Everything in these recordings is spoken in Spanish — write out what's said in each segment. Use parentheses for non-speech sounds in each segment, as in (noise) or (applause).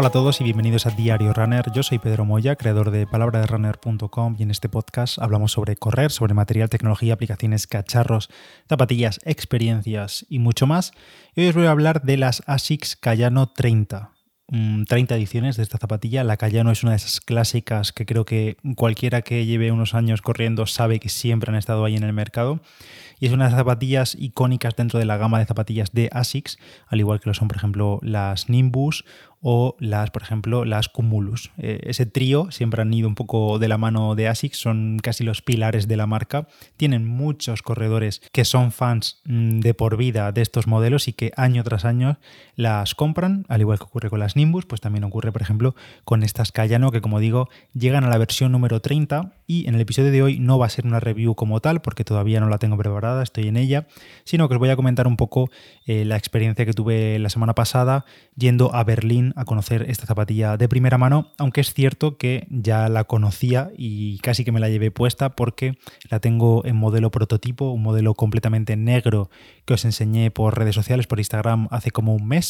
Hola a todos y bienvenidos a Diario Runner. Yo soy Pedro Moya, creador de palabraderunner.com y en este podcast hablamos sobre correr, sobre material, tecnología, aplicaciones, cacharros, zapatillas, experiencias y mucho más. Y hoy os voy a hablar de las ASICS Cayano 30. 30 ediciones de esta zapatilla. La Cayano es una de esas clásicas que creo que cualquiera que lleve unos años corriendo sabe que siempre han estado ahí en el mercado. Y es una de las zapatillas icónicas dentro de la gama de zapatillas de ASICS, al igual que lo son, por ejemplo, las Nimbus o las, por ejemplo, las Cumulus. Eh, ese trío siempre han ido un poco de la mano de ASICS, son casi los pilares de la marca. Tienen muchos corredores que son fans mm, de por vida de estos modelos y que año tras año las compran, al igual que ocurre con las Nimbus, pues también ocurre, por ejemplo, con estas Cayano, que como digo, llegan a la versión número 30 y en el episodio de hoy no va a ser una review como tal, porque todavía no la tengo preparada, estoy en ella, sino que os voy a comentar un poco eh, la experiencia que tuve la semana pasada yendo a Berlín a conocer esta zapatilla de primera mano, aunque es cierto que ya la conocía y casi que me la llevé puesta porque la tengo en modelo prototipo, un modelo completamente negro que os enseñé por redes sociales, por Instagram hace como un mes,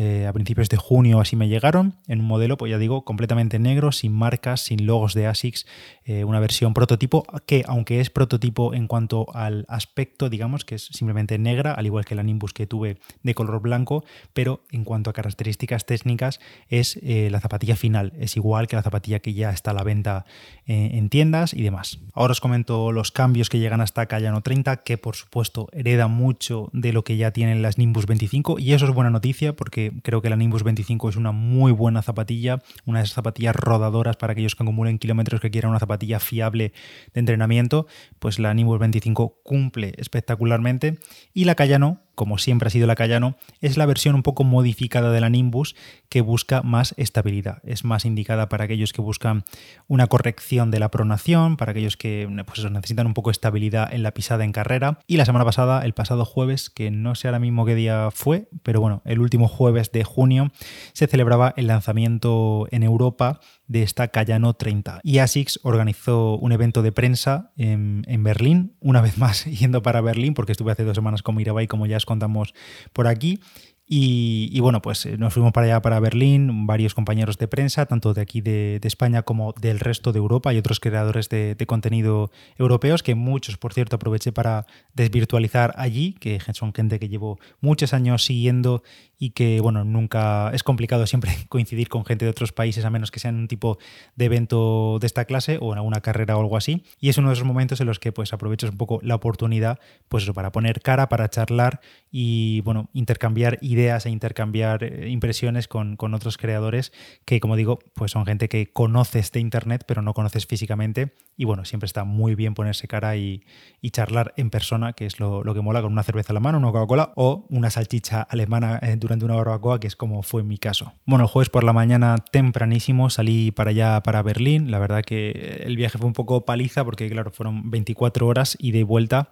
eh, a principios de junio así me llegaron, en un modelo, pues ya digo, completamente negro, sin marcas, sin logos de ASICS, eh, una versión prototipo que aunque es prototipo en cuanto al aspecto, digamos que es simplemente negra, al igual que la Nimbus que tuve de color blanco, pero en cuanto a características técnicas, es eh, la zapatilla final. Es igual que la zapatilla que ya está a la venta en tiendas y demás. Ahora os comento los cambios que llegan hasta Cayano 30, que por supuesto hereda mucho de lo que ya tienen las Nimbus 25 y eso es buena noticia porque creo que la Nimbus 25 es una muy buena zapatilla, una de esas zapatillas rodadoras para aquellos que acumulen kilómetros que quieran una zapatilla fiable de entrenamiento, pues la Nimbus 25 cumple espectacularmente. Y la Cayano como siempre ha sido la Cayano, es la versión un poco modificada de la Nimbus que busca más estabilidad. Es más indicada para aquellos que buscan una corrección de la pronación, para aquellos que pues necesitan un poco de estabilidad en la pisada en carrera. Y la semana pasada, el pasado jueves, que no sé ahora mismo qué día fue, pero bueno, el último jueves de junio, se celebraba el lanzamiento en Europa de esta Cayano 30. Y ASICS organizó un evento de prensa en, Berlín, una vez más (laughs) yendo para Berlín, porque estuve hace dos semanas con Mirabai, como ya os contamos por aquí, y, bueno, pues eh, nos fuimos para allá, para Berlín, varios compañeros de prensa, tanto de aquí de, España como del resto de Europa y otros creadores de, contenido europeos, que muchos, por cierto, aproveché para desvirtualizar allí, que son gente que llevo muchos años siguiendo y que, bueno, nunca es complicado siempre (laughs) coincidir con gente de otros países, a menos que sean un tipo de evento de esta clase o en alguna carrera o algo así. Y es uno de esos momentos en los que pues aprovechas un poco la oportunidad, pues eso, para poner cara, para charlar y, bueno, intercambiar ideas e intercambiar eh, impresiones con, otros creadores que, como digo, pues son gente que conoces de Internet, pero no conoces físicamente. Y bueno, siempre está muy bien ponerse cara y, charlar en persona, que es lo, que mola con una cerveza a la mano, una Coca-Cola o una salchicha alemana eh, durante una barbacoa, que es como fue mi caso. Bueno, el jueves por la mañana tempranísimo salí para allá, para Berlín. La verdad que el viaje fue un poco paliza porque, claro, fueron 24 horas y de vuelta.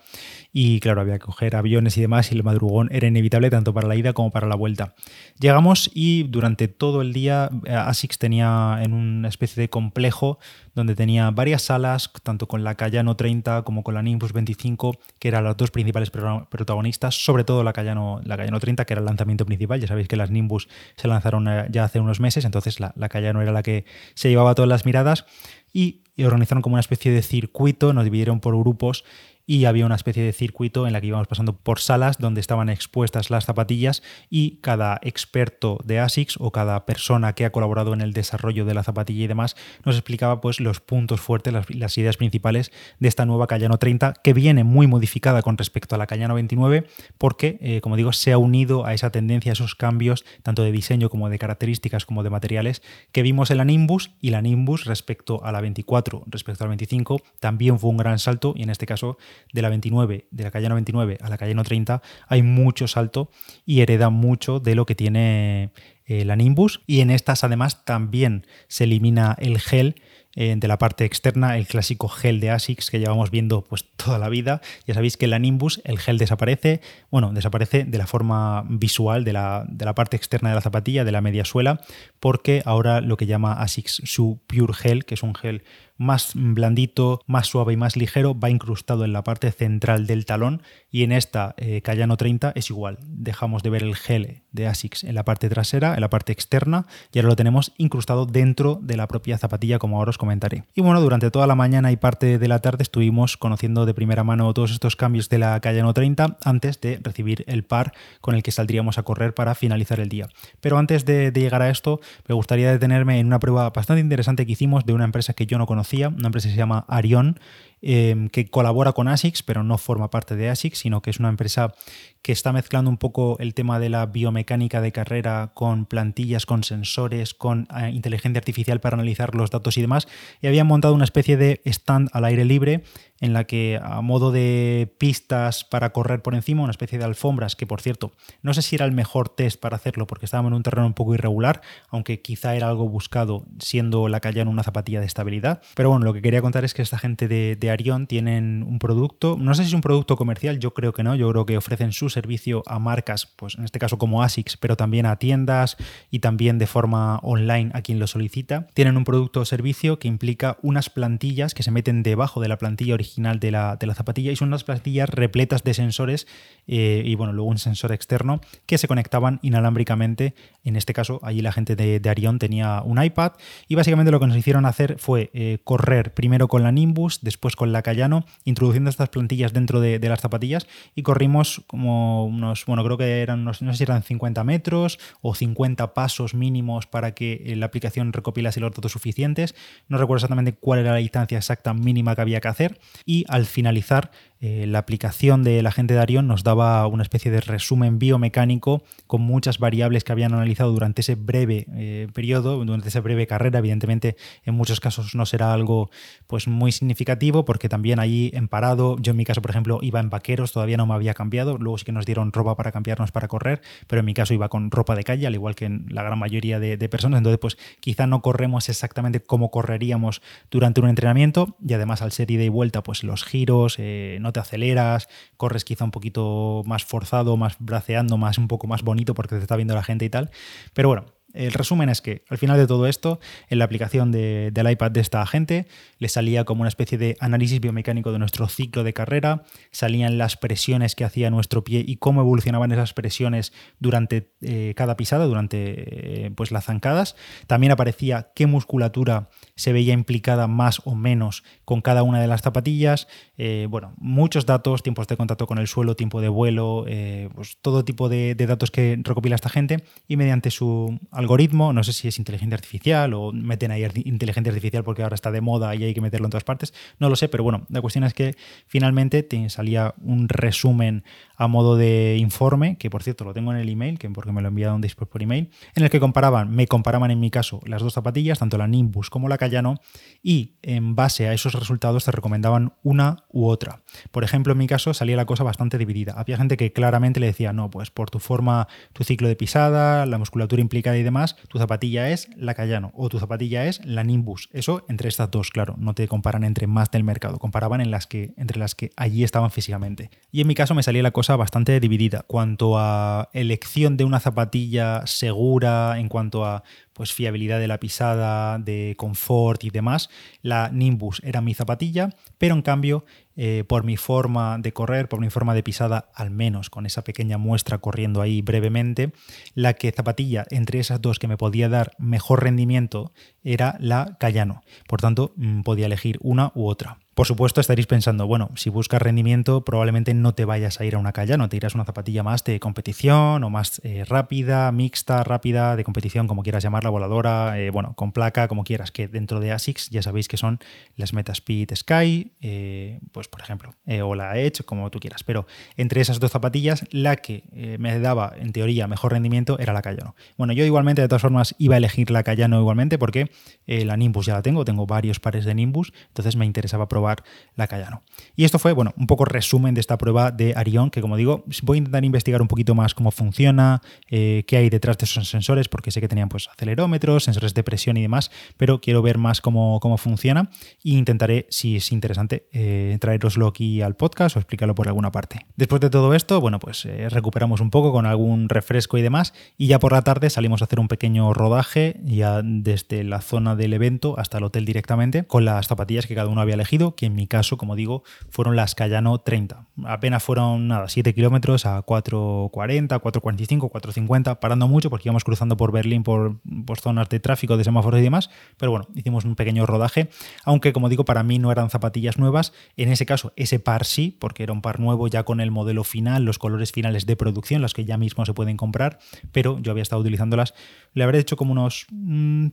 Y claro, había que coger aviones y demás y el madrugón era inevitable tanto para la ida como para la vuelta. Llegamos y durante todo el día eh, ASICS tenía en una especie de complejo donde tenía varias salas, tanto con la Cayano 30 como con la Nimbus 25, que eran las dos principales protagonistas, sobre todo la Cayano, la Cayano 30, que era el lanzamiento principal. Ya sabéis que las Nimbus se lanzaron eh, ya hace unos meses, entonces la, la Cayano era la que se llevaba todas las miradas y organizaron como una especie de circuito, nos dividieron por grupos y había una especie de circuito en la que íbamos pasando por salas donde estaban expuestas las zapatillas y cada experto de ASICS o cada persona que ha colaborado en el desarrollo de la zapatilla y demás nos explicaba pues los puntos fuertes, las, ideas principales de esta nueva Cayano 30 que viene muy modificada con respecto a la Cayano 29 porque, eh, como digo, se ha unido a esa tendencia, a esos cambios tanto de diseño como de características como de materiales que vimos en la Nimbus y la Nimbus respecto a la 24, respecto a la 25 también fue un gran salto y en este caso de la 29, de la calle 29 a la calle 30, hay mucho salto y hereda mucho de lo que tiene eh, la Nimbus. Y en estas además también se elimina el gel eh, de la parte externa, el clásico gel de ASICS que llevamos viendo pues toda la vida. Ya sabéis que en la Nimbus el gel desaparece, bueno, desaparece de la forma visual de la, de la parte externa de la zapatilla, de la media suela, porque ahora lo que llama ASICS su Pure Gel, que es un gel más blandito, más suave y más ligero, va incrustado en la parte central del talón y en esta eh, Cayano 30 es igual. Dejamos de ver el gel de ASICS en la parte trasera, en la parte externa y ahora lo tenemos incrustado dentro de la propia zapatilla como ahora os comentaré. Y bueno, durante toda la mañana y parte de la tarde estuvimos conociendo de primera mano todos estos cambios de la Cayano 30 antes de recibir el par con el que saldríamos a correr para finalizar el día. Pero antes de, de llegar a esto, me gustaría detenerme en una prueba bastante interesante que hicimos de una empresa que yo no conocía, una empresa que se llama Arion, Em, que colabora con ASICS, pero no forma parte de ASICS, sino que es una empresa que está mezclando un poco el tema de la biomecánica de carrera con plantillas, con sensores, con eh, inteligencia artificial para analizar los datos y demás, y habían montado una especie de stand al aire libre en la que a modo de pistas para correr por encima, una especie de alfombras, que por cierto, no sé si era el mejor test para hacerlo porque estábamos en un terreno un poco irregular, aunque quizá era algo buscado siendo la calle en una zapatilla de estabilidad. Pero bueno, lo que quería contar es que esta gente de, de Arion tienen un producto, no sé si es un producto comercial, yo creo que no, yo creo que ofrecen su servicio a marcas, pues en este caso como ASICS, pero también a tiendas y también de forma online a quien lo solicita. Tienen un producto o servicio que implica unas plantillas que se meten debajo de la plantilla original original de la, zapatilla y son unas pastillas repletas de sensores eh, y bueno, luego un sensor externo que se conectaban inalámbricamente. En este caso, allí la gente de, de Arion tenía un iPad y básicamente lo que nos hicieron hacer fue eh, correr primero con la Nimbus, después con la Cayano, introduciendo estas plantillas dentro de, las zapatillas y corrimos como unos, bueno, creo que eran unos, no sé si eran 50 metros o 50 pasos mínimos para que eh, la aplicación recopilase los datos suficientes. No recuerdo exactamente cuál era la distancia exacta mínima que había que hacer y al finalizar eh, la aplicación de la gente de Arion nos daba una especie de resumen biomecánico con muchas variables que habían analizado durante ese breve eh, periodo, durante esa breve carrera. Evidentemente, en muchos casos no será algo pues, muy significativo, porque también allí en parado, yo en mi caso, por ejemplo, iba en vaqueros, todavía no me había cambiado. Luego sí que nos dieron ropa para cambiarnos para correr, pero en mi caso iba con ropa de calle, al igual que en la gran mayoría de, de personas. Entonces, pues quizá no corremos exactamente como correríamos durante un entrenamiento, y además al ser ida y vuelta, pues los giros, eh, no te aceleras, corres quizá un poquito más forzado, más braceando, más un poco más bonito porque te está viendo la gente y tal. Pero bueno, el resumen es que al final de todo esto, en la aplicación del iPad de esta gente, le salía como una especie de análisis biomecánico de nuestro ciclo de carrera, salían las presiones que hacía nuestro pie y cómo evolucionaban esas presiones durante eh, cada pisada, durante eh, pues las zancadas. También aparecía qué musculatura se veía implicada más o menos con cada una de las zapatillas. Eh, bueno, muchos datos, tiempos de contacto con el suelo, tiempo de vuelo, pues todo tipo de, de datos que recopila esta gente y mediante su no sé si es inteligencia artificial o meten ahí inteligencia artificial porque ahora está de moda y hay que meterlo en todas partes, no lo sé, pero bueno, la cuestión es que finalmente te salía un resumen a modo de informe, que por cierto lo tengo en el email, que porque me lo enviaron después por email, en el que comparaban, me comparaban en mi caso las dos zapatillas, tanto la Nimbus como la Cayano, y en base a esos resultados te recomendaban una u otra. Por ejemplo, en mi caso salía la cosa bastante dividida. Había gente que claramente le decía, no, pues por tu forma, tu ciclo de pisada, la musculatura implicada y demás, tu zapatilla es la Cayano o tu zapatilla es la Nimbus. Eso entre estas dos, claro, no te comparan entre más del mercado, comparaban en las que, entre las que allí estaban físicamente. Y en mi caso me salía la cosa bastante dividida. Cuanto a elección de una zapatilla segura, en cuanto a pues, fiabilidad de la pisada, de confort y demás, la Nimbus era mi zapatilla, pero en cambio, eh, por mi forma de correr, por mi forma de pisada, al menos con esa pequeña muestra corriendo ahí brevemente, la que zapatilla entre esas dos que me podía dar mejor rendimiento era la Cayano. Por tanto, mm, podía elegir una u otra. Por supuesto, estaréis pensando, bueno, si buscas rendimiento, probablemente no te vayas a ir a una Cayano, te irás a una zapatilla más de competición o más eh, rápida, mixta, rápida, de competición, como quieras llamarla, voladora, eh, bueno, con placa, como quieras, que dentro de ASICS ya sabéis que son las Metaspeed Sky, eh, pues por ejemplo, o la Edge, como tú quieras. Pero entre esas dos zapatillas, la que me daba, en teoría, mejor rendimiento era la Cayano. Bueno, yo igualmente, de todas formas, iba a elegir la Cayano igualmente porque la Nimbus ya la tengo, tengo varios pares de Nimbus, entonces me interesaba probar la Cayano. Y esto fue, bueno, un poco resumen de esta prueba de Arion, que como digo, voy a intentar investigar un poquito más cómo funciona, eh, qué hay detrás de esos sensores, porque sé que tenían pues acelerómetros, sensores de presión y demás, pero quiero ver más cómo, cómo funciona e intentaré, si es interesante, eh, traeroslo aquí al podcast o explicarlo por alguna parte. Después de todo esto, bueno, pues eh, recuperamos un poco con algún refresco y demás, y ya por la tarde salimos a hacer un pequeño rodaje, ya desde la zona del evento hasta el hotel directamente, con las zapatillas que cada uno había elegido, que en mi caso, como digo, fueron las Cayano 30. Apenas fueron nada, 7 kilómetros a 4.40, 4.45, 4.50, parando mucho porque íbamos cruzando por Berlín por, zonas de tráfico, de semáforos y demás. Pero bueno, hicimos un pequeño rodaje, aunque como digo, para mí no eran zapatillas nuevas. En ese caso, ese par sí, porque era un par nuevo ya con el modelo final, los colores finales de producción, las que ya mismo se pueden comprar, pero yo había estado utilizándolas. Le habré hecho como unos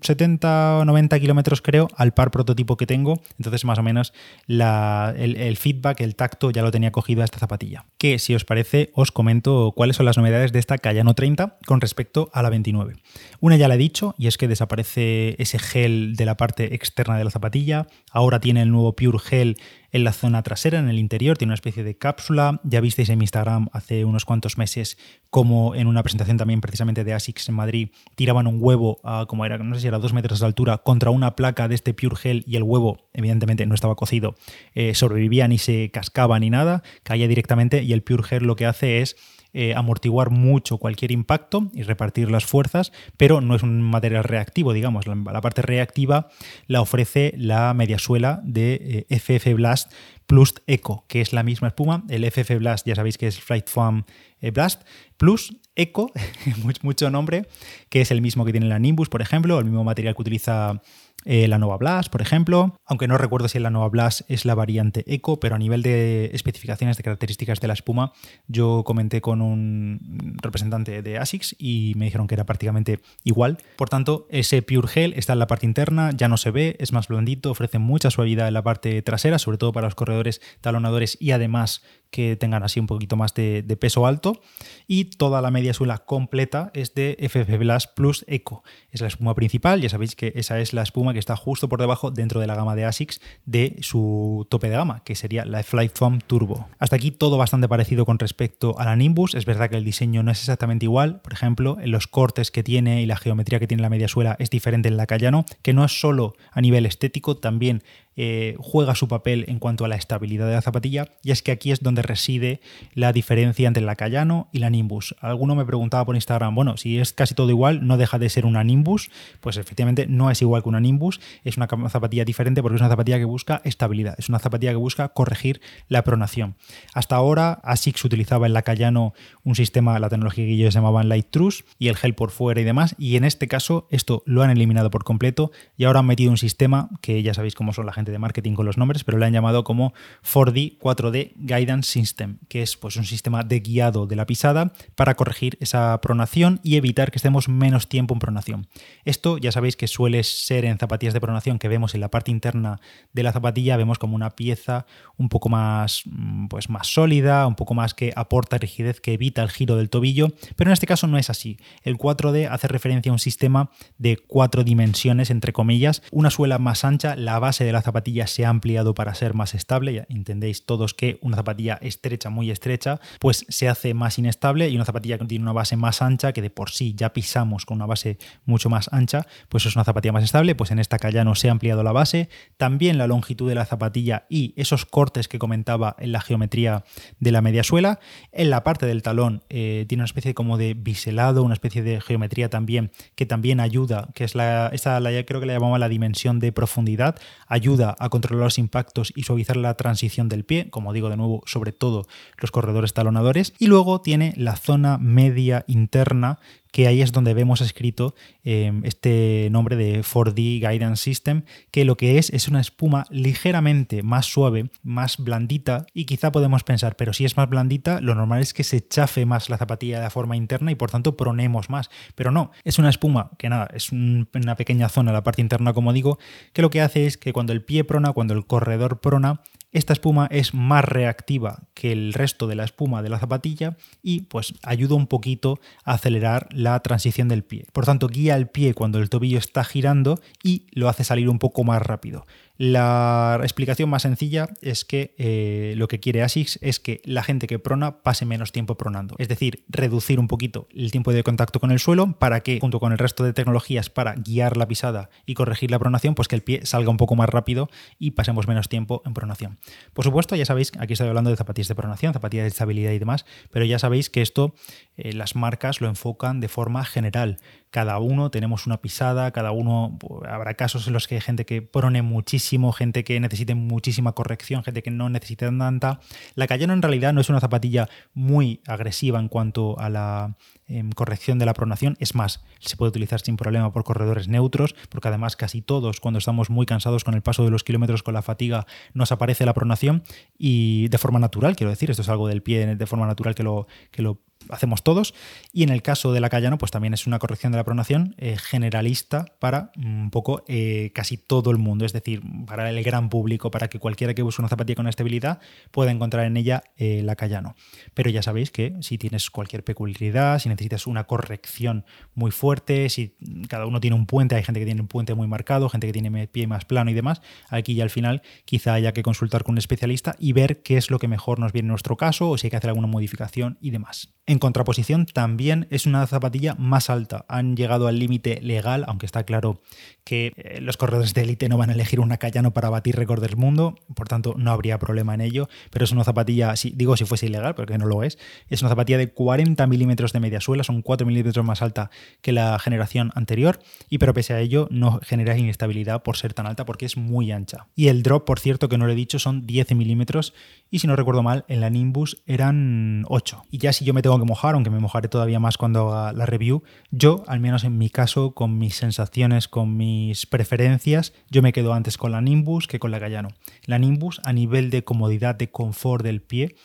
70 o 90 kilómetros, creo, al par prototipo que tengo. Entonces, más o menos, la, el, feedback, el tacto ya lo tenía cogido a esta zapatilla. Que si os parece, os comento cuáles son las novedades de esta Cayano 30 con respecto a la 29. Una ya la he dicho, y es que desaparece ese gel de la parte externa de la zapatilla. Ahora tiene el nuevo Pure Gel en la zona trasera, en el interior, tiene una especie de cápsula. Ya visteis en mi Instagram hace unos cuantos meses como en una presentación también precisamente de ASICS en Madrid tiraban un huevo como era, no sé si era dos metros de altura, contra una placa de este Pure Gel y el huevo evidentemente no estaba cocido, eh, sobrevivía ni se cascaba ni nada, caía directamente y el Pure Gel lo que hace es eh, amortiguar mucho cualquier impacto y repartir las fuerzas, pero no es un material reactivo, digamos. La, parte reactiva la ofrece la mediasuela de FF eh, Blast Plus Eco, que es la misma espuma. El FF Blast, ya sabéis que es Flight Foam eh, Blast, Plus Eco, (laughs) mucho nombre, que es el mismo que tiene la Nimbus, por ejemplo, el mismo material que utiliza eh, la Nova Blast, por ejemplo, aunque no recuerdo si la Nova Blast es la variante Eco, pero a nivel de especificaciones de características de la espuma, yo comenté con un representante de ASICS y me dijeron que era prácticamente igual. Por tanto, ese Pure Gel está en la parte interna, ya no se ve, es más blandito, ofrece mucha suavidad en la parte trasera, sobre todo para los corredores talonadores y además que tengan así un poquito más de, peso alto. Y toda la media suela completa es de FF Blast Plus Eco. Es la espuma principal, ya sabéis que esa es la espuma que está justo por debajo dentro de la gama de ASICS de su tope de gama, que sería la Flight Foam Turbo. Hasta aquí todo bastante parecido con respecto a la Nimbus. Es verdad que el diseño no es exactamente igual. Por ejemplo, en los cortes que tiene y la geometría que tiene la media suela es diferente en la Cayano, que no es solo a nivel estético, también eh, juega su papel en cuanto a la estabilidad de la zapatilla y es que aquí es donde reside la diferencia entre la Cayano y la Nimbus. Alguno me preguntaba por Instagram, bueno, si es casi todo igual, no deja de ser una Nimbus, pues efectivamente no es igual que una Nimbus, es una zapatilla diferente porque es una zapatilla que busca estabilidad, es una zapatilla que busca corregir la pronación. Hasta ahora ASICS utilizaba en la Cayano un sistema, la tecnología que ellos llamaban Light Truss y el gel por fuera y demás, y en este caso esto lo han eliminado por completo y ahora han metido un sistema que ya sabéis cómo son la gente de marketing con los nombres, pero lo han llamado como 4D, 4D Guidance System, que es pues, un sistema de guiado de la pisada para corregir esa pronación y evitar que estemos menos tiempo en pronación. Esto ya sabéis que suele ser en zapatillas de pronación que vemos en la parte interna de la zapatilla, vemos como una pieza un poco más, mm, pues, más sólida, un poco más que aporta rigidez, que evita el giro del tobillo, pero en este caso no es así. El 4D hace referencia a un sistema de cuatro dimensiones, entre comillas, una suela más ancha, la base de la zapatilla zapatilla se ha ampliado para ser más estable. Ya entendéis todos que una zapatilla estrecha, muy estrecha, pues se hace más inestable y una zapatilla que tiene una base más ancha, que de por sí ya pisamos con una base mucho más ancha, pues es una zapatilla más estable. Pues en esta no se ha ampliado la base, también la longitud de la zapatilla y esos cortes que comentaba en la geometría de la media suela. En la parte del talón eh, tiene una especie como de biselado, una especie de geometría también que también ayuda, que es la, esta la, creo que la llamaba la dimensión de profundidad, ayuda a controlar los impactos y suavizar la transición del pie, como digo de nuevo, sobre todo los corredores talonadores. Y luego tiene la zona media interna que ahí es donde vemos escrito em, este nombre de 4D Guidance System, que lo que es es una espuma ligeramente más suave, más blandita, y quizá podemos pensar, pero si es más blandita, lo normal es que se chafe más la zapatilla de forma interna y por tanto pronemos más. Pero no, es una espuma que nada, es una pequeña zona, la parte interna, como digo, que lo que hace es que cuando el pie prona, cuando el corredor prona, esta espuma es más reactiva que el resto de la espuma de la zapatilla y pues ayuda un poquito a acelerar la transición del pie. Por tanto, guía el pie cuando el tobillo está girando y lo hace salir un poco más rápido. La explicación más sencilla es que eh, lo que quiere ASICS es que la gente que prona pase menos tiempo pronando. Es decir, reducir un poquito el tiempo de contacto con el suelo para que, junto con el resto de tecnologías para guiar la pisada y corregir la pronación, pues que el pie salga un poco más rápido y pasemos menos tiempo en pronación. Por supuesto, ya sabéis, aquí estoy hablando de zapatillas de pronación, zapatillas de estabilidad y demás, pero ya sabéis que esto eh, las marcas lo enfocan de forma general cada uno tenemos una pisada, cada uno pues, habrá casos en los que hay gente que prone muchísimo, gente que necesite muchísima corrección, gente que no necesite tanta. La Cayano en realidad no es una zapatilla muy agresiva en cuanto a la em, corrección de la pronación, es más, se puede utilizar sin problema por corredores neutros, porque además casi todos cuando estamos muy cansados con el paso de los kilómetros con la fatiga nos aparece la pronación y de forma natural, quiero decir, esto es algo del pie de forma natural que lo, que lo hacemos todos. Y en el caso de la Cayano, pues también es una corrección de la pronación eh, generalista para un poco eh, casi todo el mundo, es decir, para el gran público, para que cualquiera que busque una zapatilla con estabilidad pueda encontrar en ella eh, Cayano. Pero ya sabéis que si tienes cualquier peculiaridad, si necesitas una corrección muy fuerte, si cada uno tiene un puente, hay gente que tiene un puente muy marcado, gente que tiene pie más plano y demás, aquí ya al final quizá haya que consultar con un especialista y ver qué es lo que mejor nos viene en nuestro caso o si hay que hacer alguna modificación y demás. En contraposición, también es una zapatilla más alta. Han llegado al límite legal, aunque está claro que eh, los corredores de élite no van a elegir una Cayano para batir récord del mundo, por tanto no habría problema en ello. Pero es una zapatilla, digo si fuese ilegal, porque no lo es, es una zapatilla de 40 milímetros de media suela, son 4 milímetros más alta que la generación anterior, y pero pese a ello no genera inestabilidad por ser tan alta porque es muy ancha. Y el drop, por cierto, que no lo he dicho, son 10 milímetros, y si no recuerdo mal, en la Nimbus eran 8. Y ya si yo me tengo que mojar, aunque me mojaré todavía más cuando haga la review. Yo, al menos en mi caso, con mis sensaciones, con mis preferencias, yo me quedo antes con la Nimbus que con la Gallano. La Nimbus, a nivel de comodidad, de confort del pie,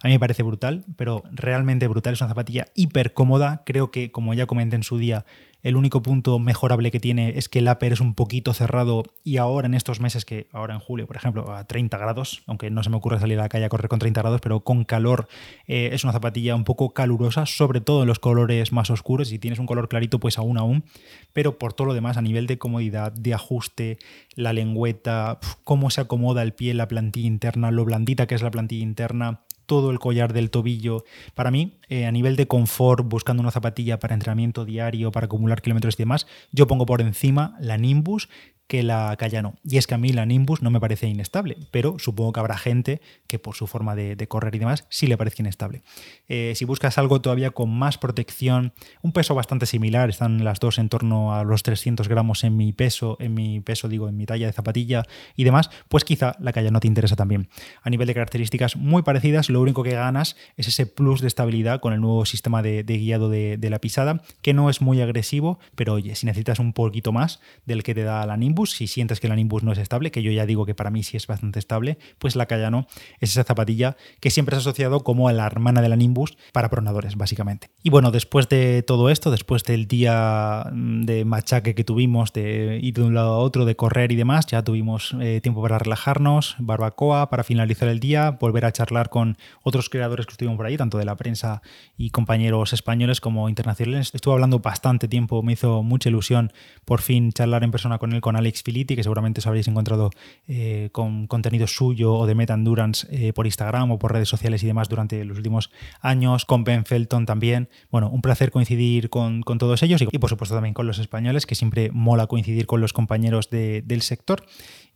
a mí me parece brutal, pero realmente brutal. Es una zapatilla hiper cómoda. Creo que, como ya comenté en su día, el único punto mejorable que tiene es que el upper es un poquito cerrado y ahora en estos meses que ahora en julio, por ejemplo, a 30 grados, aunque no se me ocurre salir a la calle a correr con 30 grados, pero con calor eh, es una zapatilla un poco calurosa, sobre todo en los colores más oscuros. Si tienes un color clarito, pues aún aún. Pero por todo lo demás, a nivel de comodidad, de ajuste, la lengüeta, cómo se acomoda el pie, la plantilla interna, lo blandita que es la plantilla interna, todo el collar del tobillo. Para mí, eh, a nivel de confort, buscando una zapatilla para entrenamiento diario, para acumular kilómetros y demás, yo pongo por encima la Nimbus que la Cayano. Y es que a mí la Nimbus no me parece inestable, pero supongo que habrá gente que por su forma de, correr y demás sí le parece inestable. Eh, si buscas algo todavía con más protección, un peso bastante similar, están las dos en torno a los 300 gramos en mi peso, en mi peso digo, en mi talla de zapatilla y demás, pues quizá la Cayano te interesa también. A nivel de características muy parecidas, lo único que ganas es ese plus de estabilidad con el nuevo sistema de, guiado de, de la pisada, que no es muy agresivo, pero oye, si necesitas un poquito más del que te da la Nimbus, si sientes que la Nimbus no es estable, que yo ya digo que para mí sí es bastante estable, pues la Cayano es esa zapatilla que siempre se ha asociado como a la hermana de la Nimbus para pronadores, básicamente. Y bueno, después de todo esto, después del día mm, de machaque que tuvimos, de ir de un lado a otro, de correr y demás, ya tuvimos eh, tiempo para relajarnos, barbacoa, para finalizar el día, volver a charlar con otros creadores que estuvimos por ahí, tanto de la prensa y compañeros españoles como internacionales. Estuve hablando bastante tiempo, me hizo mucha ilusión por fin charlar en persona con él, con Alex Filiti, que seguramente os habréis encontrado eh, con contenido suyo o de Meta Endurance eh, por Instagram o por redes sociales y demás durante los últimos años, con Ben Felton también. Bueno, un placer coincidir con, todos ellos y, por supuesto también con los españoles, que siempre mola coincidir con los compañeros del sector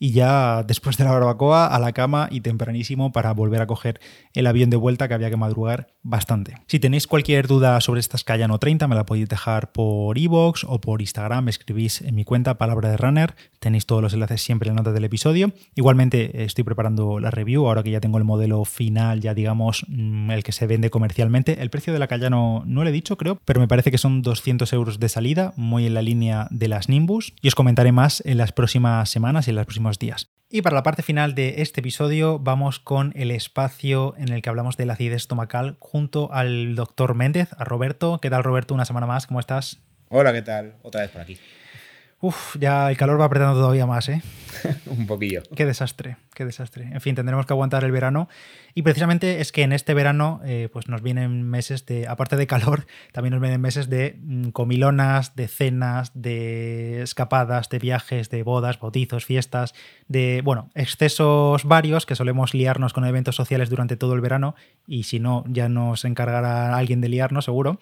y ya después de la barbacoa a la cama y tempranísimo para volver a coger el avión de vuelta que había que madrugar bastante. Si tenéis cualquier duda sobre estas Cayano 30 me la podéis dejar por iVoox o por Instagram, me escribís en mi cuenta Palabra de Runner, tenéis todos los enlaces siempre en la nota del episodio. Igualmente estoy preparando la review ahora que ya tengo el modelo final, ya digamos mm, el que se vende comercialmente. El precio de la Cayano no lo he dicho creo, pero me parece que son 200 euros de salida, muy en la línea de las Nimbus y os comentaré más en las próximas semanas y en las próximas días. Y para la parte final de este episodio vamos con el espacio en el que hablamos de la acidez estomacal junto al doctor Méndez, a Roberto. ¿Qué tal Roberto? Una semana más, ¿cómo estás? Hola, ¿qué tal? Otra vez por aquí. Uf, ya el calor va apretando todavía más, ¿eh? (laughs) un poquillo. Qué desastre, qué desastre. En fin, tendremos que aguantar el verano. Y precisamente es que en este verano eh, pues nos vienen meses de, aparte de calor, (laughs) también nos vienen meses de mm, comilonas, de cenas, de escapadas, de viajes, de bodas, bautizos, fiestas, de, bueno, excesos varios que solemos liarnos con eventos sociales durante todo el verano y si no, ya nos encargará alguien de liarnos, seguro.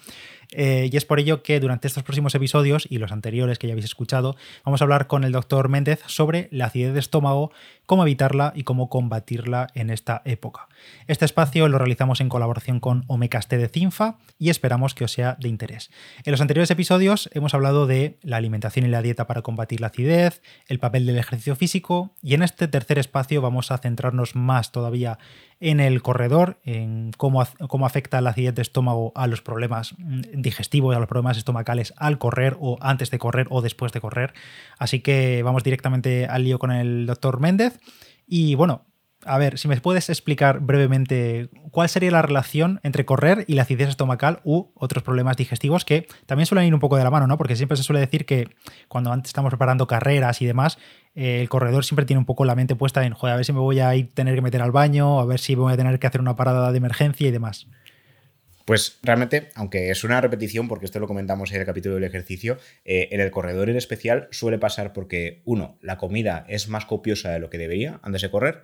Eh, y es por ello que durante estos próximos episodios y los anteriores que ya habéis escuchado, vamos a hablar con el doctor Méndez sobre la acidez de estómago, cómo evitarla y cómo combatirla en esta época. Este espacio lo realizamos en colaboración con Omecaste de Cinfa y esperamos que os sea de interés. En los anteriores episodios hemos hablado de la alimentación y la dieta para combatir la acidez, el papel del ejercicio físico y en este tercer espacio vamos a centrarnos más todavía en el corredor, en cómo, cómo afecta la acidez de estómago a los problemas mm, digestivos, a los problemas estomacales al correr o antes de correr o después de correr. Así que vamos directamente al lío con el doctor Méndez. Y bueno, a ver, si me puedes explicar brevemente cuál sería la relación entre correr y la acidez estomacal u otros problemas digestivos que también suelen ir un poco de la mano, ¿no? Porque siempre se suele decir que cuando antes estamos preparando carreras y demás, eh, el corredor siempre tiene un poco la mente puesta en, joder, a ver si me voy a ir tener que meter al baño, a ver si voy a tener que hacer una parada de emergencia y demás. Pues realmente, aunque es una repetición, porque esto lo comentamos en el capítulo del ejercicio, eh, en el corredor en especial suele pasar porque, uno, la comida es más copiosa de lo que debería antes de correr,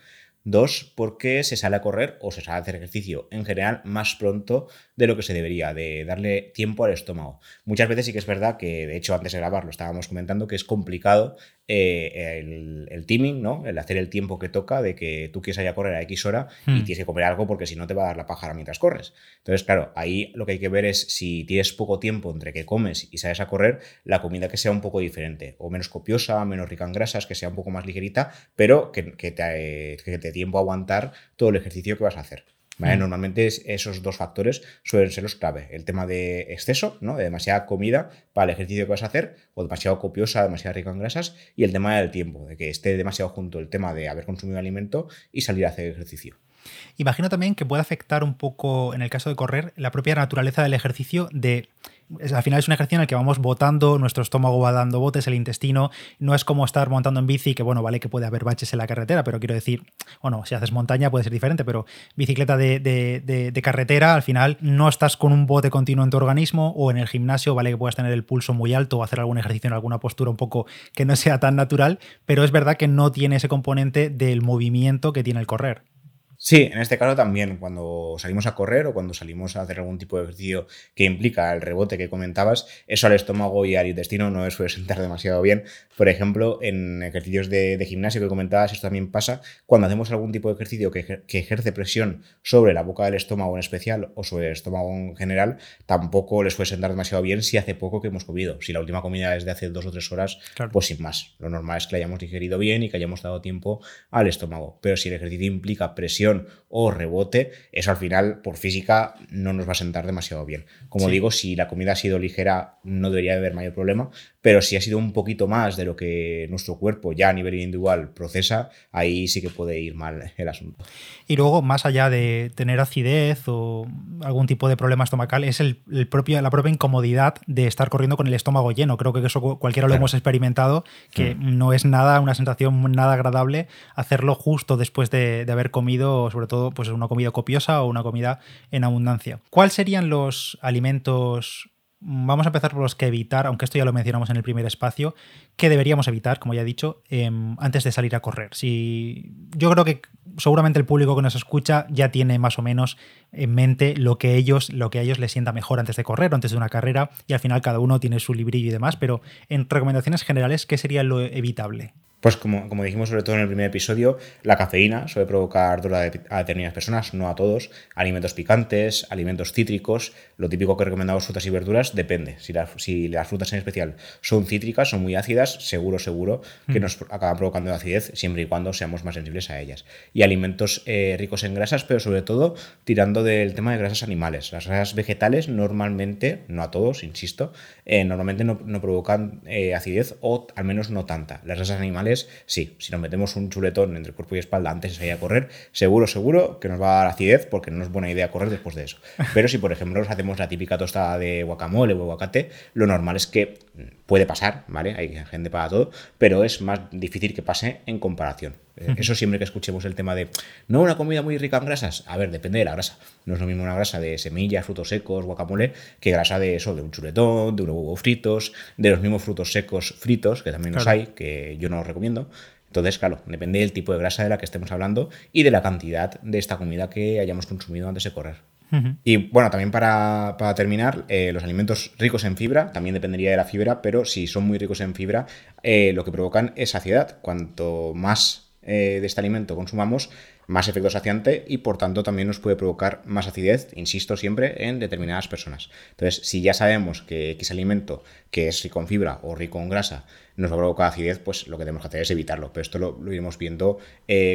Dos, porque se sale a correr o se sale a hacer ejercicio en general más pronto de lo que se debería, de darle tiempo al estómago. Muchas veces sí que es verdad que, de hecho, antes de grabar lo estábamos comentando, que es complicado eh, el, el, teaming, ¿no? El hacer el tiempo que toca de que tú quieres ir a correr a X hora y hmm. tienes que comer algo porque si no te va a dar la pájara mientras corres. Entonces, claro, ahí lo que hay que ver es si tienes poco tiempo entre que comes y sales a correr, la comida que sea un poco diferente, o menos copiosa, menos rica en grasas, que sea un poco más ligerita, pero que, te, que te tiempo a aguantar todo el ejercicio que vas a hacer. Mm. Normalmente esos dos factores suelen ser los clave. El tema de exceso, ¿no? de demasiada comida para el ejercicio que vas a hacer, o demasiado copiosa, demasiado rica en grasas, y el tema del tiempo, de que esté demasiado junto el tema de haber consumido alimento y salir a hacer ejercicio. Imagino también que puede afectar un poco, en el caso de correr, la propia naturaleza del ejercicio de al final es un ejercicio en el que vamos botando, nuestro estómago va dando botes, el intestino. No es como estar montando en bici, que bueno, vale que puede haber baches en la carretera, pero quiero decir, bueno, si haces montaña puede ser diferente, pero bicicleta de, carretera, al final no estás con un bote continuo en tu organismo o en el gimnasio, vale que puedas tener el pulso muy alto o hacer algún ejercicio en alguna postura un poco que no sea tan natural, pero es verdad que no tiene ese componente del movimiento que tiene el correr. Sí, en este caso también, cuando salimos a correr o cuando salimos a hacer algún tipo de ejercicio que implica el rebote que comentabas, eso al estómago y al intestino no suele sentar demasiado bien. Por ejemplo, en ejercicios de, gimnasio que comentabas, esto también pasa cuando hacemos algún tipo de ejercicio que, ejerce presión sobre la boca del estómago en especial o sobre el estómago en general, tampoco les suele sentar demasiado bien si hace poco que hemos comido. Si la última comida es de hace dos o tres horas, pues sin más. Lo normal es que la hayamos digerido bien y que hayamos dado tiempo al estómago. Pero si el ejercicio implica presión o rebote, eso al final por física no nos va a sentar demasiado bien. Como digo, si la comida ha sido ligera no debería haber mayor problema, pero si ha sido un poquito más de lo que nuestro cuerpo ya a nivel individual procesa, ahí sí que puede ir mal el asunto. Y luego, más allá de tener acidez o algún tipo de problema estomacal, es el, propio, la propia incomodidad de estar corriendo con el estómago lleno. Creo que eso cualquiera lo hemos experimentado, que mm. no es nada, una sensación nada agradable hacerlo justo después de, de haber comido sobre todo pues una comida copiosa o una comida en abundancia. ¿Cuáles serían los alimentos Vamos a empezar por los que evitar, aunque esto ya lo mencionamos en el primer espacio, que deberíamos evitar, como ya he dicho, em, antes de salir a correr. Si, yo creo que seguramente el público que nos escucha ya tiene más o menos en mente lo que ellos, lo que a ellos les sienta mejor antes de correr o antes de una carrera, y al final cada uno tiene su librillo y demás, pero en recomendaciones generales, ¿qué sería lo evitable? Pues como, como, dijimos sobre todo en el primer episodio, la cafeína suele provocar dolor a determinadas personas, no a todos. Alimentos picantes, alimentos cítricos, lo típico que recomendamos frutas y verduras, depende. Si, si las frutas en especial son cítricas, son muy ácidas, seguro, seguro que mm. nos acaban provocando acidez siempre y cuando seamos más sensibles a ellas. Y alimentos eh, ricos en grasas, pero sobre todo tirando del tema de grasas animales. Las grasas vegetales normalmente, no a todos, insisto, eh, normalmente no, provocan eh, acidez o al menos no tanta. Las grasas animales sí, si nos metemos un chuletón entre cuerpo y espalda antes de salir a correr, seguro, seguro que nos va a dar acidez porque no es buena idea correr después de eso. (laughs) Pero si, por ejemplo, nos hacemos la típica tostada de guacamole o aguacate, lo normal es que puede pasar, ¿vale? Hay gente para todo, pero es más difícil que pase en comparación. Eh, eso siempre que escuchemos el tema de, no, una comida muy rica en grasas. A ver, depende de la grasa. No es lo mismo una grasa de semillas, frutos secos, guacamole, que grasa de eso, de un chuletón, de unos huevos fritos, de los mismos frutos secos fritos, que también los hay, que yo no los recomiendo. Entonces, claro, depende del tipo de grasa de la que estemos hablando y de la cantidad de esta comida que hayamos consumido antes de correr. Y bueno, también para, terminar, eh, los alimentos ricos en fibra, también dependería de la fibra, pero si son muy ricos en fibra, eh, lo que provocan es saciedad. Cuanto más eh, de este alimento consumamos, más efecto saciante y por tanto también nos puede provocar más acidez, insisto siempre, en determinadas personas. Entonces, si ya sabemos que X alimento que es rico en fibra o rico en grasa nos va a provocar acidez, pues lo que tenemos que hacer es evitarlo. Pero esto lo, iremos viendo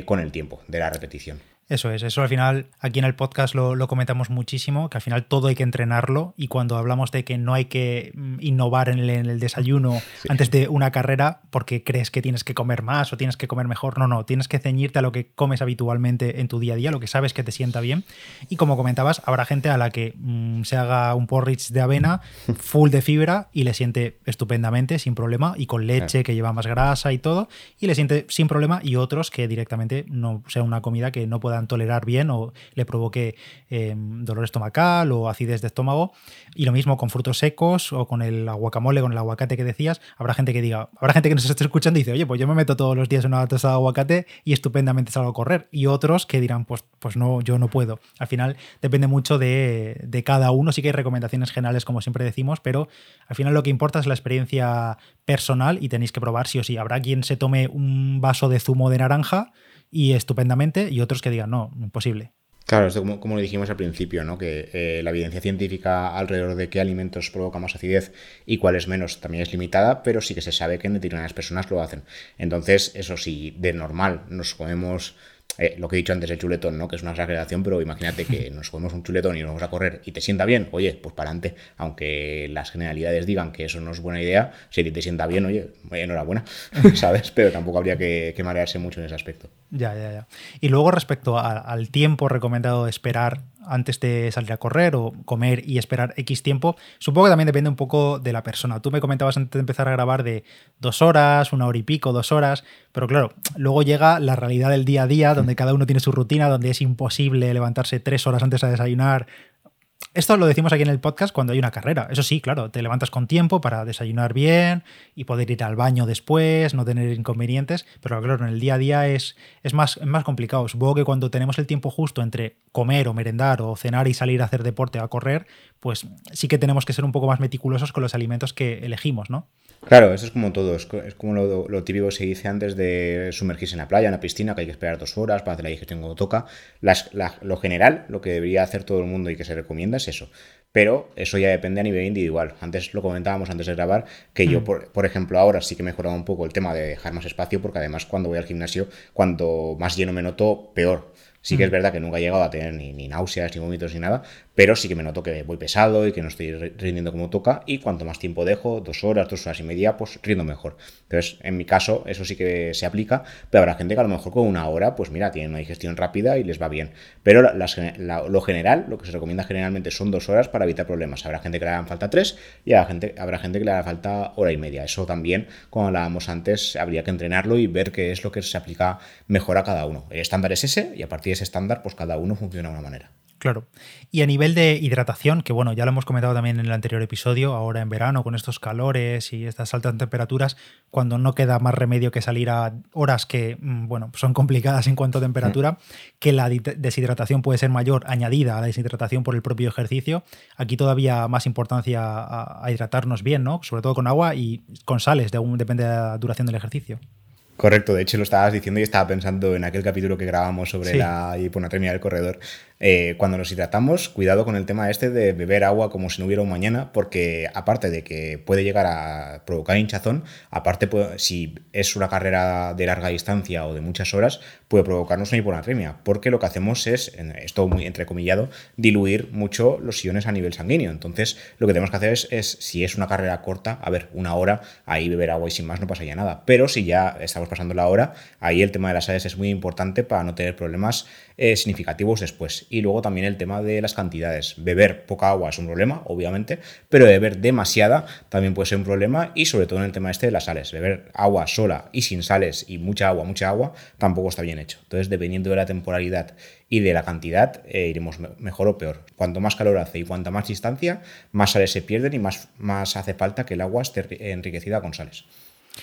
con el tiempo de la repetición. Eso es, eso al final aquí en el podcast lo, comentamos muchísimo, que al final todo hay que entrenarlo y cuando hablamos de que no hay que mm, innovar en el, desayuno antes de una carrera porque crees que tienes que comer más o tienes que comer mejor, no, no, tienes que ceñirte a lo que comes habitualmente en tu día a día, lo que sabes que te sienta bien. Y como comentabas, habrá gente a la que mm, se haga un porridge de avena (laughs) full de fibra y le siente estupendamente, sin problema, y con leche que lleva más grasa y todo, y le siente sin problema y otros que directamente no sea una comida que no tolerar bien o le provoque eh, dolor estomacal o acidez de estómago. Y lo mismo con frutos secos o con el guacamole, con el aguacate que decías. Habrá gente que diga, habrá gente que nos esté escuchando y dice, oye, pues yo me meto todos los días en una tostada de aguacate y estupendamente salgo a correr. Y otros que dirán, pues, pues no, yo no puedo. Al final depende mucho de, de cada uno. Sí que hay recomendaciones generales, como siempre decimos, pero al final lo que importa es la experiencia personal y tenéis que probar sí o sí. Habrá quien se tome un vaso de zumo de naranja y estupendamente, y otros que digan, no, imposible. Claro, esto como, como lo dijimos al principio, ¿no? que eh, la evidencia científica alrededor de qué alimentos provoca más acidez y cuáles menos también es limitada, pero sí que se sabe que en determinadas personas lo hacen. Entonces, eso sí, de normal nos comemos eh, lo que he dicho antes, el chuletón, ¿no? Que es una exageración, pero imagínate que (laughs) nos comemos un chuletón y nos vamos a correr y te sienta bien, oye, pues para adelante. Aunque las generalidades digan que eso no es buena idea, si te sienta bien, oye, enhorabuena, (laughs) ¿sabes? Pero tampoco habría que, marearse mucho en ese aspecto. Ya, ya, ya. Y luego respecto al tiempo recomendado de esperar antes de salir a correr o comer y esperar X tiempo, supongo que también depende un poco de la persona. Tú me comentabas antes de empezar a grabar de dos horas, una hora y pico, dos horas, pero claro, luego llega la realidad del día a día, donde cada uno tiene su rutina, donde es imposible levantarse tres horas antes a desayunar, esto lo decimos aquí en el podcast cuando hay una carrera. Eso sí, claro, te levantas con tiempo para desayunar bien y poder ir al baño después, no tener inconvenientes, pero claro, en el día a día es, es, más, más complicado. Supongo que cuando tenemos el tiempo justo entre comer o merendar o cenar y salir a hacer deporte o a correr, pues sí que tenemos que ser un poco más meticulosos con los alimentos que elegimos, ¿no? Claro, eso es como todo, es, como lo, típico que se dice antes de sumergirse en la playa, en la piscina, que hay que esperar dos horas para hacer la digestión cuando toca. lo general, lo que debería hacer todo el mundo y que se recomienda es eso. Pero eso ya depende a nivel individual. Antes lo comentábamos antes de grabar, que yo, mm. por, por, ejemplo, ahora sí que he mejorado un poco el tema de dejar más espacio, porque además cuando voy al gimnasio, cuando más lleno me noto, peor. Sí que es verdad que nunca he llegado a tener ni, ni, náuseas, ni vómitos, ni nada, pero sí que me noto que voy pesado y que no estoy rindiendo como toca y cuanto más tiempo dejo, dos horas, dos horas y media, pues rindo mejor. Entonces, en mi caso, eso sí que se aplica, pero habrá gente que a lo mejor con una hora, pues mira, tiene una digestión rápida y les va bien. Pero lo general, lo que se recomienda generalmente son dos horas para evitar problemas. Habrá gente que le hagan falta tres y habrá gente, habrá gente que le haga falta hora y media. Eso también, como hablábamos antes, habría que entrenarlo y ver qué es lo que se aplica mejor a cada uno. El estándar es ese y a partir ese estándar, pues cada uno funciona de una manera. Claro. Y a nivel de hidratación, que bueno, ya lo hemos comentado también en el anterior episodio, ahora en verano con estos calores y estas altas temperaturas, cuando no queda más remedio que salir a horas que, mm, bueno, son complicadas en cuanto a temperatura, que la deshidratación puede ser mayor añadida a la deshidratación por el propio ejercicio, aquí todavía más importancia a, hidratarnos bien, ¿no? Sobre todo con agua y con sales, de, depende de la duración del ejercicio. Correcto, de hecho lo estabas diciendo y estaba pensando en aquel capítulo que grabamos sobre la hiponatremia del corredor. Eh, cuando nos hidratamos, cuidado con el tema este de beber agua como si no hubiera un mañana, porque aparte de que puede llegar a provocar hinchazón, aparte si es una carrera de larga distancia o de muchas horas, puede provocarnos una hiponatremia, porque lo que hacemos es, esto muy entrecomillado, diluir mucho los iones a nivel sanguíneo. Entonces, lo que tenemos que hacer es, si es una carrera corta, a ver, una hora, ahí beber agua y sin más no pasaría nada. Pero si ya estamos pasando la hora, ahí el tema de las sales es muy importante para no tener problemas eh, significativos después. Y luego también el tema de las cantidades. Beber poca agua es un problema, obviamente, pero beber demasiada también puede ser un problema y sobre todo en el tema este de las sales. Beber agua sola y sin sales y mucha agua, mucha agua, tampoco está bien hecho. Entonces, dependiendo de la temporalidad y de la cantidad, eh, iremos mejor o peor. Cuanto más calor hace y cuanta más distancia, más sales se pierden y más, más hace falta que el agua esté enriquecida con sales.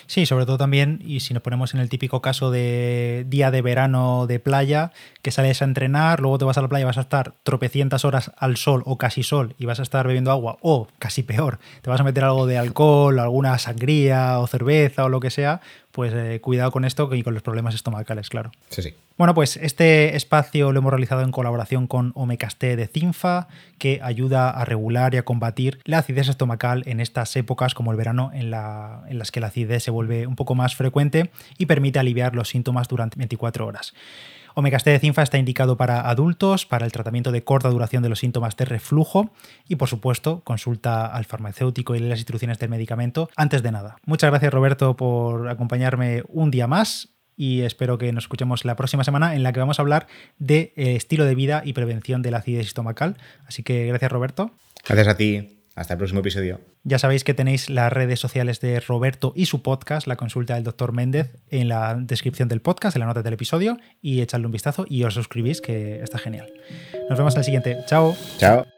Sí, sobre todo también, y si nos ponemos en el típico caso de día de verano de playa, que sales a entrenar, luego te vas a la playa, vas a estar tropecientas horas al sol o casi sol y vas a estar bebiendo agua, o casi peor, te vas a meter algo de alcohol, alguna sangría o cerveza o lo que sea, pues eh, cuidado con esto y con los problemas estomacales, claro. Sí, sí. Bueno, pues este espacio lo hemos realizado en colaboración con Omecasté de Cinfa, que ayuda a regular y a combatir la acidez estomacal en estas épocas como el verano en, las que la acidez se vuelve un poco más frecuente y permite aliviar los síntomas durante 24 horas. Omecasté de Cinfa está indicado para adultos, para el tratamiento de corta duración de los síntomas de reflujo y, por supuesto, consulta al farmacéutico y las instrucciones del medicamento antes de nada. Muchas gracias, Roberto, por acompañarme un día más y espero que nos escuchemos la próxima semana en la que vamos a hablar de eh, estilo de vida y prevención de la acidez estomacal. Así que gracias Roberto. Gracias a ti. Hasta el próximo episodio. Ya sabéis que tenéis las redes sociales de Roberto y su podcast, la consulta del doctor Méndez, en la descripción del podcast, en la nota del episodio, y echadle un vistazo y os suscribís, que está genial. Nos vemos en el siguiente. Chao. Chao.